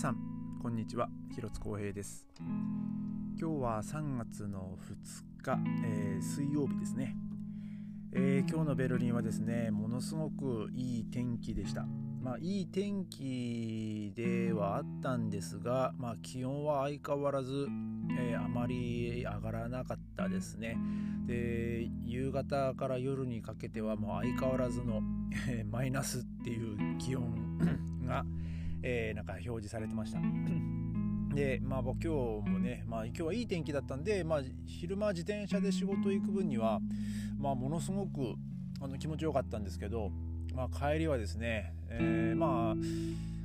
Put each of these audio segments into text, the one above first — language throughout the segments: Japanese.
さんこんにちは。広津光平です。今日は3月の2日、えー、水曜日ですね、えー、今日のベルリンはですねものすごくいい天気でした。まあいい天気ではあったんですが、まあ、気温は相変わらず、えー、あまり上がらなかったですね。で夕方から夜にかけてはもう相変わらずのマイナスっていう気温がえー、なんか表示されてました。で、まあ僕今日もね、まあ今日はいい天気だったんで、まあ昼間自転車で仕事行く分には、まあものすごくあの気持ちよかったんですけど、まあ帰りはですね、えー、まあ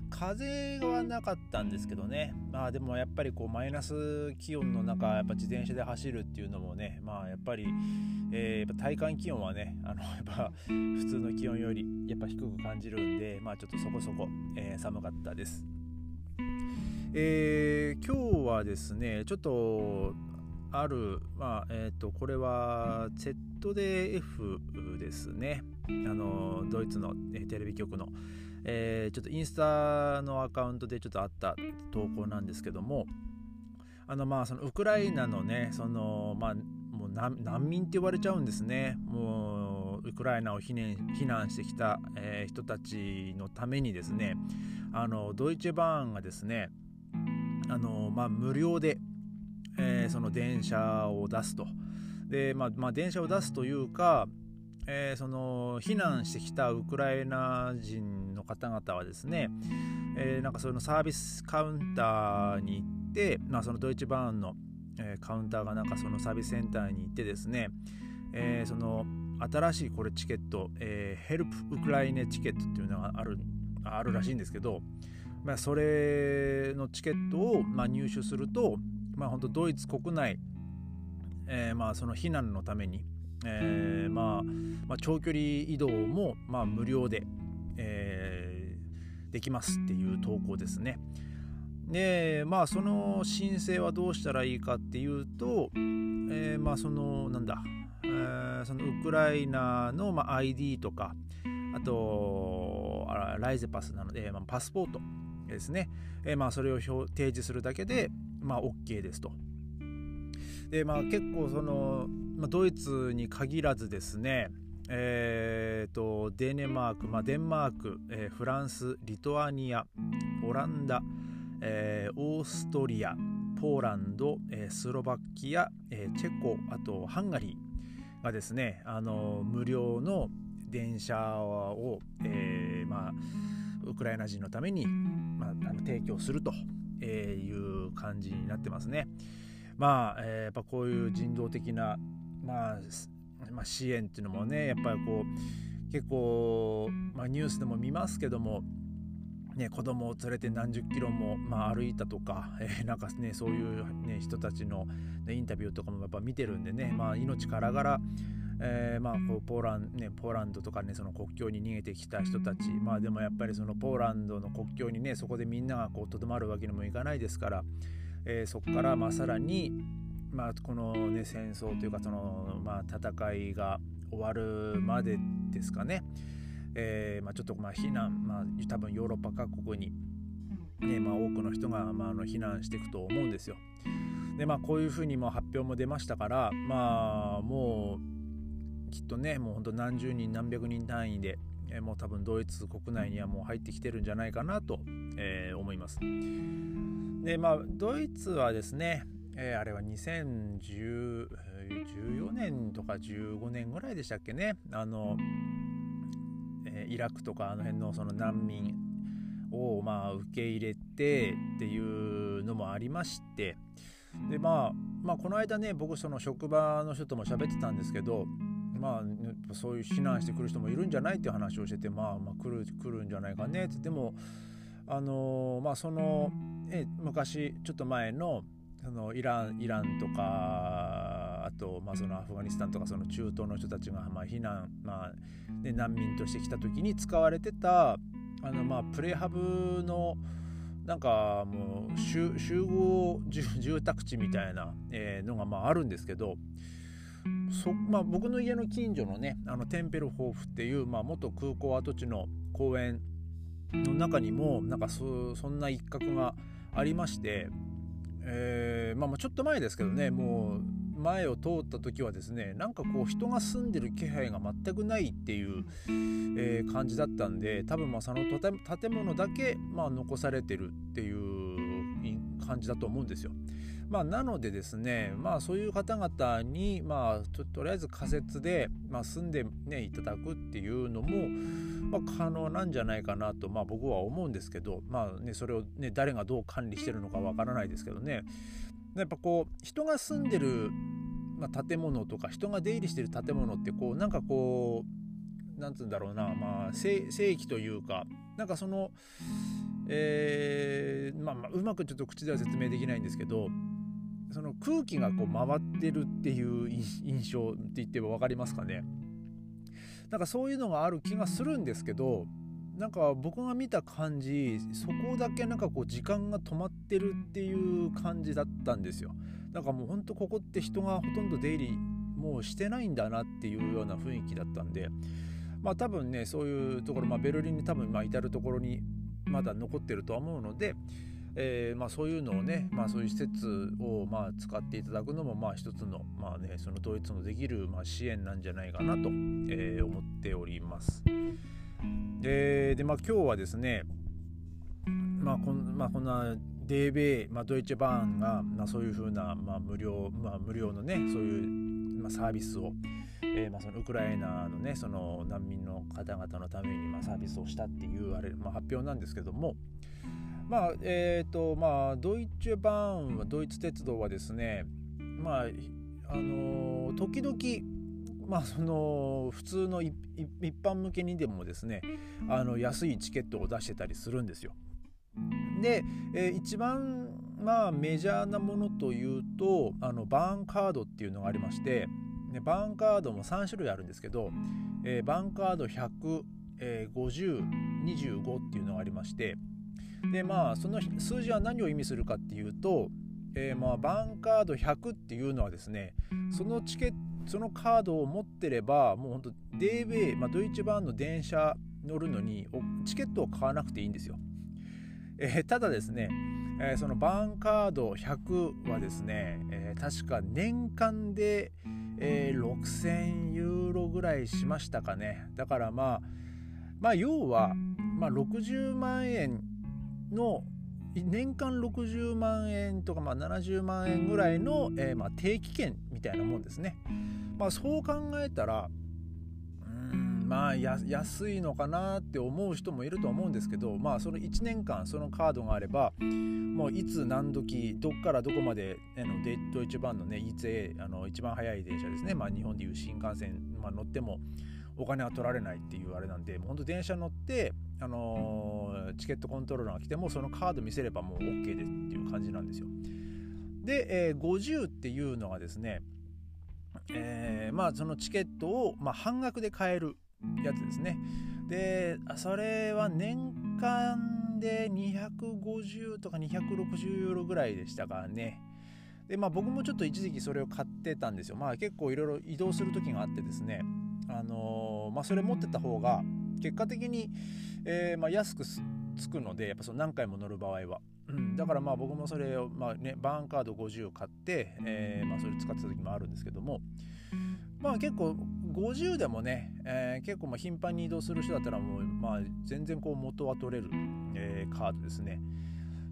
風はなかったんですけどね、まあでもやっぱりこうマイナス気温の中、やっぱ自転車で走るっていうのもね、まあやっぱり、えー、やっぱ体感気温はね、あの やっぱ普通の気温よりやっぱ低く感じるんで、まあちょっとそこそこ、えー、寒かったです。えー、今日はですね、ちょっとある、まあえーと、これは ZDF ですね、あのドイツのテレビ局の。えー、ちょっとインスタのアカウントでちょっとあった投稿なんですけどもあのまあそのウクライナのねそのまあもう難民って言われちゃうんですねもうウクライナを避難避難してきた、えー、人たちのためにですねあのドイツバーンがですねあの、まあ、無料で、えー、その電車を出すと。でまあ、まあ、電車を出すというか、えー、その避難してきたウクライナ人方々はですね、えー、なんかそのサービスカウンターに行って、まあ、そのドイツバーンの、えー、カウンターがなんかそのサービスセンターに行ってですね、えー、その新しいこれチケット、えー、ヘルプウクライネチケットっていうのがあるあるらしいんですけど、まあ、それのチケットを、まあ、入手すると、まあ、本当ドイツ国内、えー、まあその避難のためにえー、まあ、まあ、長距離移動も、まあ、無料で、えー、できますっていう投稿ですね。でまあその申請はどうしたらいいかっていうと、えー、まあそのなんだ、えー、そのウクライナの、まあ、ID とかあとライゼパスなので、まあ、パスポートですね、えー、まあそれを提示するだけで、まあ、OK ですと。でまあ結構その、まあ、ドイツに限らずですねえーと、デネマーク、まあ、デンマーク、えー、フランスリトアニアオランダ、えー、オーストリアポーランド、えー、スロバキア、えチェコあとハンガリーがですねあの無料の電車を、えまあ、ウクライナ人のために、まあ、あの提供するという感じになってますね。まあ、えー、やっぱこういう人道的な、まあ、まあ、支援っていうのもねやっぱりこう結構、まあ、ニュースでも見ますけどもね、子供を連れて何十キロも、まあ、歩いたとか、えー、なんかねそういう、ね、人たちの、ね、インタビューとかもやっぱ見てるんでね、まあ、命からがら、えー、まあこうポーラン、ね、ポーランドとかねその国境に逃げてきた人たちまあでもやっぱりそのポーランドの国境にねそこでみんながとどまるわけにもいかないですから、えー、そこからまあさらに、まあ、この、ね、戦争というかその、まあ、戦いが終わるまでですかね、えーまあ、ちょっとまあ避難、まあ、多分ヨーロッパ各国に、ねまあ、多くの人が、まあ、あの避難していくと思うんですよ。でまあこういうふうにも発表も出ましたからまあもうきっとねもうほんと何十人何百人単位で、えー、もう多分ドイツ国内にはもう入ってきてるんじゃないかなと、えー、思います。でまあドイツはですね、えー、あれは2014年とか15年ぐらいでしたっけね。あの、えー、イラクとかあの辺のその難民をまあ受け入れてっていうのもありまして。でまあまあこの間ね僕その職場の人とも喋ってたんですけどまあそういう避難してくる人もいるんじゃないっていう話をしててまあまあ来る来るんじゃないかねって。でもあのまあそのえ昔ちょっと前のそのイランイランとかあと、まあ、そのアフガニスタンとかその中東の人たちが、まあ、避難、まあね、難民として来た時に使われてたあの、まあ、プレハブのなんかもう集合住宅地みたいな、えー、のがまああるんですけどそ、まあ、僕の家の近所のねあのテンペルホーフっていう、まあ、元空港跡地の公園の中にもなんかそそんな一角がありまして、えー、まあ、ちょっと前ですけどねもう前を通った時はですねなんかこう人が住んでる気配が全くないっていう、えー、感じだったんで多分まあその建物だけまあ残されてるっていう感じだと思うんですよ。まあ、なのでですね、まあ、そういう方々に、まあ、ととりあえず仮設で、まあ、住んで、ね、いただくっていうのも、まあ、可能なんじゃないかなと、まあ、僕は思うんですけど、まあね、それを、ね、誰がどう管理してるのかわからないですけどね。やっぱこう人が住んでる、まあ、建物とか人が出入りしてる建物ってこうなんかこうなんつうんだろうな、まあ、正規というかなんかその、えーまあ、まあうまくちょっと口では説明できないんですけどその空気がこう回ってるっていう印象って言っても分かりますかね。なんかそういうのがある気がするんですけどなんか僕が見た感じそこだけなんかこう時間が止まってるっていう感じだったんですよ。なんかもうほんとここって人がほとんど出入りもうしてないんだなっていうような雰囲気だったんでまあ多分ねそういうところ、まあ、ベルリンに多分まあ至る所にまだ残ってるとは思うのでえーまあ、そういうのをね、まあ、そういう施設をまあ使っていただくのもまあ一つの,、まあね、その統一のできるまあ支援なんじゃないかなと、えー、思っております。でで、まあ、今日はですね、まあこんまあ、こんな DB、まあ、ドイツバーンが、まあ、そういうふうな、まあ、無料、まあ、無料のねそういう、まあ、サービスを、えーまあ、そのウクライナのねその難民の方々のために、まあ、サービスをしたっていうあれ、まあ、発表なんですけども、まあえ、ー、とまあドイツバーンはドイツ鉄道はですねまああの、時々まあその普通の一般向けにでもですねあの安いチケットを出してたりするんですよ。で、えー、一番まあメジャーなものというとあのバーンカードっていうのがありまして、ね、バーンカードも3種類あるんですけど、えー、バーンカード100、えー、5025っていうのがありましてでまあその数字は何を意味するかっていうと、えー、まあバンカード100っていうのはですねそのチケットそのカードを持ってればもうほんと DB、まあ、ドイツ版の電車乗るのにチケットを買わなくていいんですよ。えー、ただですね、えー、そのバンカード100はですね、えー、確か年間で、え6000ユーロぐらいしましたかねだからまあまあ要は、まあ、60万円の年間60万円とか、まあ、70万円ぐらいの、えー、まあ、定期券みたいなもんですね。まあ、そう考えたらまあ安いのかなって思う人もいると思うんですけどまあその1年間そのカードがあればもういつ何時どっからどこまであのドイツ版のね ETA 一番速い電車ですね、まあ、日本でいう新幹線、まあ、乗ってもお金は取られないっていうあれなんで本当電車乗ってあのー、チケットコントローラーが来てもそのカード見せればもう OK ですっていう感じなんですよ。で、えー、50っていうのがですね、えー、まあそのチケットを、まあ、半額で買えるやつですね。でそれは年間で250とか260ユーロぐらいでしたからね。でまあ僕もちょっと一時期それを買ってたんですよ。まあ結構いろいろ移動する時があってですね。あの、まあそれ持ってた方が結果的に、えー、まあ、安くつくのでやっぱその何回も乗る場合は、うん、だからまあ僕もそれを、まあね、バーンカード50を買って、えー、まあ、それ使ってた時もあるんですけども。まあ結構50でもね、えー、結構まあ頻繁に移動する人だったらもう、まあ、全然こう元は取れる、えー、カードですね。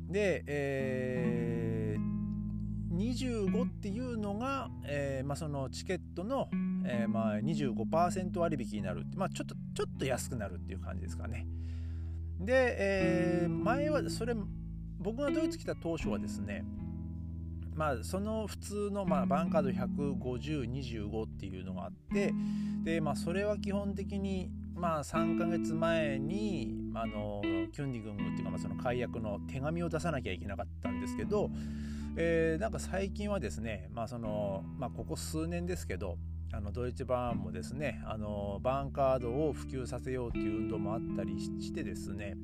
で、えー、25っていうのが、えまあ、そのチケットの、えー、まあ25%割引になる、まあ、ちょっとちょっと安くなるっていう感じですかね。で、えー、前はそれ僕がドイツ来た当初はですねまあその普通の、まあ、バンカード15025っていうのがあってで、まあ、それは基本的にまあ3ヶ月前にあのキュンディグングっていうか、まあ、その解約の手紙を出さなきゃいけなかったんですけど、えー、なんか最近はですねまあその、まあ、ここ数年ですけどあのドイツバーンもですねあのバーンカードを普及させようという運動もあったりしてですね、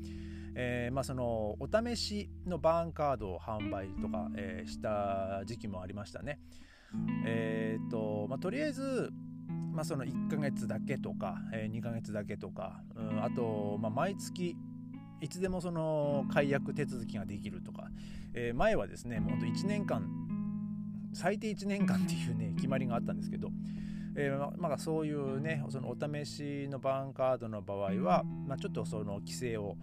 えー、まあ、そのお試しのバーンカードを販売とか、えー、した時期もありましたね。えーとまあ、とりあえず、まあ、その1ヶ月だけとか、えー、2ヶ月だけとか、うん、あと、まあ、毎月いつでもその解約手続きができるとか、えー、前はですねもうと1年間最低1年間っていうね決まりがあったんですけど、えー、まあ、そういうねそのお試しのバンカードの場合は、まあ、ちょっとその規制を、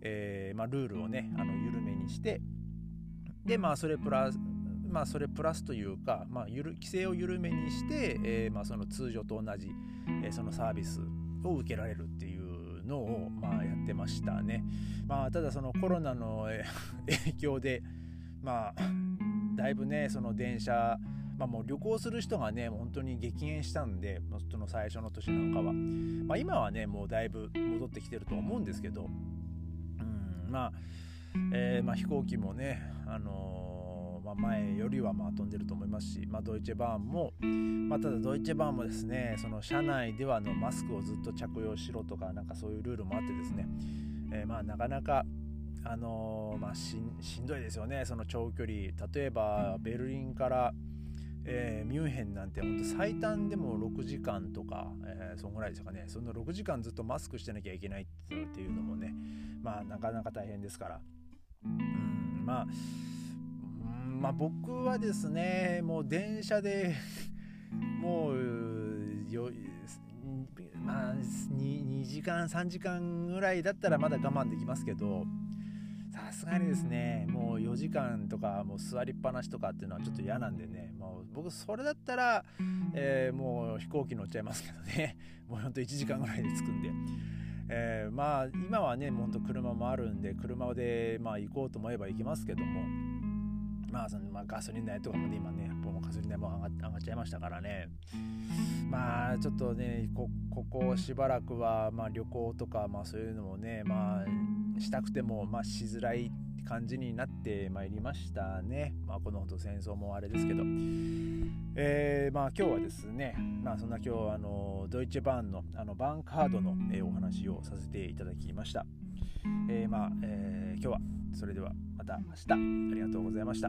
えー、まあ、ルールをねあの緩めにしてでまあそれプラスまあそれプラスというか、まあ、ゆる規制を緩めにして、えー、まあ、その通常と同じ、えそのサービスを受けられるっていうのを、まあ、やってましたね。まあ、ただそのコロナの 影響でまあだいぶねその電車まあ、もう旅行する人がね本当に激減したんでその最初の年なんかは、まあ、今はねもうだいぶ戻ってきてると思うんですけど、うんまあえー、まあ、飛行機もね、あのー、まあ、前よりはまあ飛んでると思いますし、まあ、ドイツバーンも、まあ、ただドイツバーンもですねその車内ではのマスクをずっと着用しろとかなんかそういうルールもあってですね、えー、まあなかなかあのー、まあしんどいですよね。その長距離。例えばベルリンからえー、ミュンヘンなんて本当最短でも6時間とか、えー、そんぐらいですかね。その6時間ずっとマスクしてなきゃいけないっていうのもねまあなかなか大変ですから。うんまあうんまあ僕はですねもう電車で もうよまあ 2, 2時間3時間ぐらいだったらまだ我慢できますけどさすがにですねもう4時間とかもう座りっぱなしとかっていうのはちょっと嫌なんでねもう僕それだったら、えー、もう飛行機乗っちゃいますけどね もうほんと1時間ぐらいで着くんで。えー、まあ今はねほんと車もあるんで車でまあ行こうと思えば行けますけどもまあそのまあガソリン代とかもね今ねもうガソリン代も上がっちゃいましたからねまあちょっとねここしばらくはまあ旅行とかまあそういうのもねまあしたくても、まあ、しづらい感じになってまいりましたね。まあ、このほど戦争もあれですけど。えー、まあ今日はですね、まあそんな今日あのドイツバーンのあのバンカードの、えー、お話をさせていただきました。えー、まあ、えー、今日はそれではまた明日ありがとうございました。